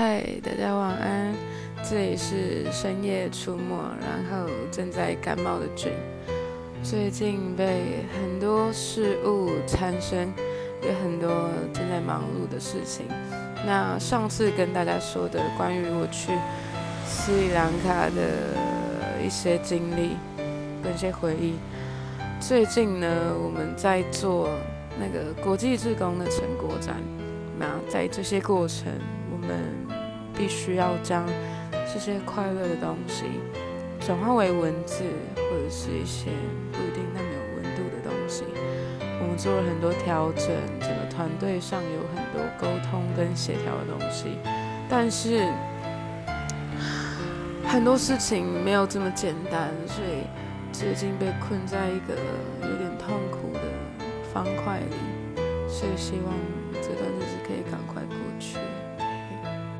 嗨，大家晚安。这里是深夜出没，然后正在感冒的 j。最近被很多事物缠身，有很多正在忙碌的事情。那上次跟大家说的关于我去斯里兰卡的一些经历跟一些回忆，最近呢，我们在做那个国际志工的成果展。那在这些过程，我们必须要将这些快乐的东西转化为文字，或者是一些不一定那么有温度的东西。我们做了很多调整，整个团队上有很多沟通跟协调的东西，但是很多事情没有这么简单，所以最近被困在一个有点痛苦的方块里，所以希望这段日子可以赶快